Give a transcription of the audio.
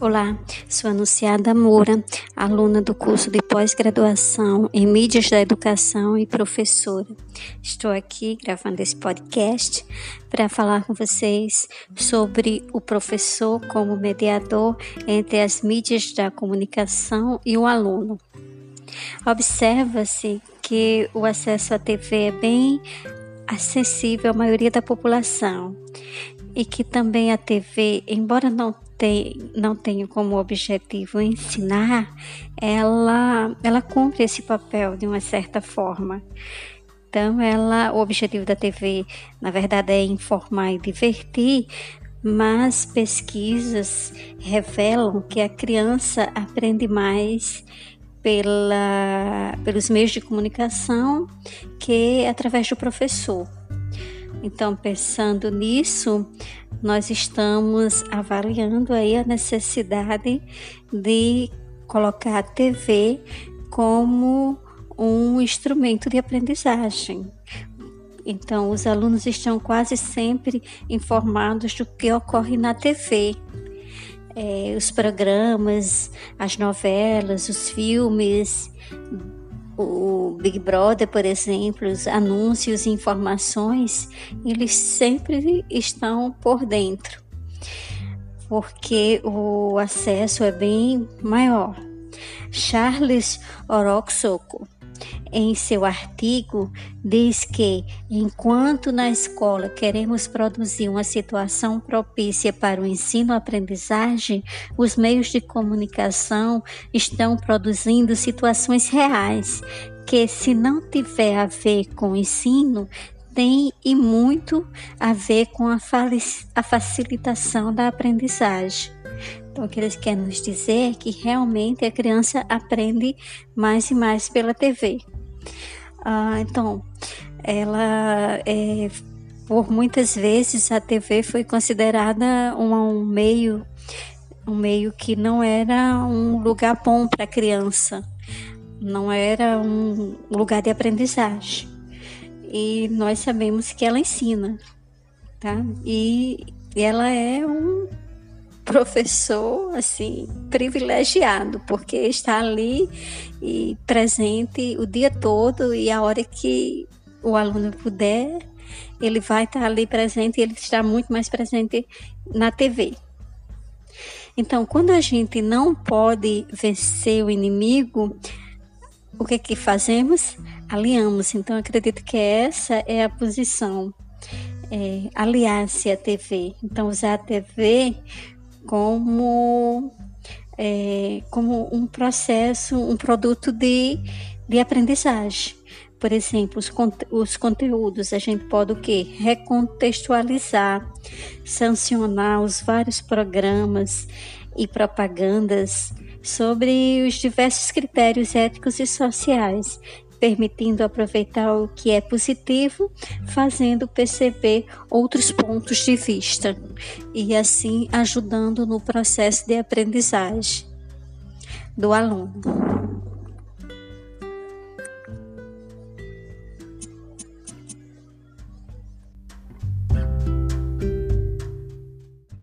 Olá, sou Anunciada Moura, aluna do curso de pós-graduação em Mídias da Educação e professora. Estou aqui gravando esse podcast para falar com vocês sobre o professor como mediador entre as mídias da comunicação e o aluno. Observa-se que o acesso à TV é bem acessível à maioria da população e que também a TV, embora não tem, não tenho como objetivo ensinar, ela, ela cumpre esse papel de uma certa forma. Então, ela, o objetivo da TV, na verdade, é informar e divertir, mas pesquisas revelam que a criança aprende mais pela, pelos meios de comunicação que através do professor. Então, pensando nisso, nós estamos avaliando aí a necessidade de colocar a TV como um instrumento de aprendizagem. Então, os alunos estão quase sempre informados do que ocorre na TV. É, os programas, as novelas, os filmes, o Big Brother, por exemplo, os anúncios informações, eles sempre estão por dentro, porque o acesso é bem maior. Charles Oroxoco em seu artigo, diz que, enquanto na escola queremos produzir uma situação propícia para o ensino-aprendizagem, os meios de comunicação estão produzindo situações reais que, se não tiver a ver com o ensino, tem e muito a ver com a, a facilitação da aprendizagem. Então, o que eles querem nos dizer é que realmente a criança aprende mais e mais pela TV. Ah, então, ela é, por muitas vezes a TV foi considerada um, meio um meio que não era um lugar bom para a criança, não era um lugar de aprendizagem. E nós sabemos que ela ensina, tá? E ela é um professor assim privilegiado, porque está ali e presente o dia todo e a hora que o aluno puder, ele vai estar ali presente e ele está muito mais presente na TV. Então, quando a gente não pode vencer o inimigo, o que que fazemos? Aliamos. Então, acredito que essa é a posição. É, aliar-se à TV. Então, usar a TV como, é, como um processo, um produto de, de aprendizagem. Por exemplo, os, os conteúdos, a gente pode o quê? Recontextualizar, sancionar os vários programas e propagandas sobre os diversos critérios éticos e sociais permitindo aproveitar o que é positivo, fazendo perceber outros pontos de vista e assim ajudando no processo de aprendizagem do aluno.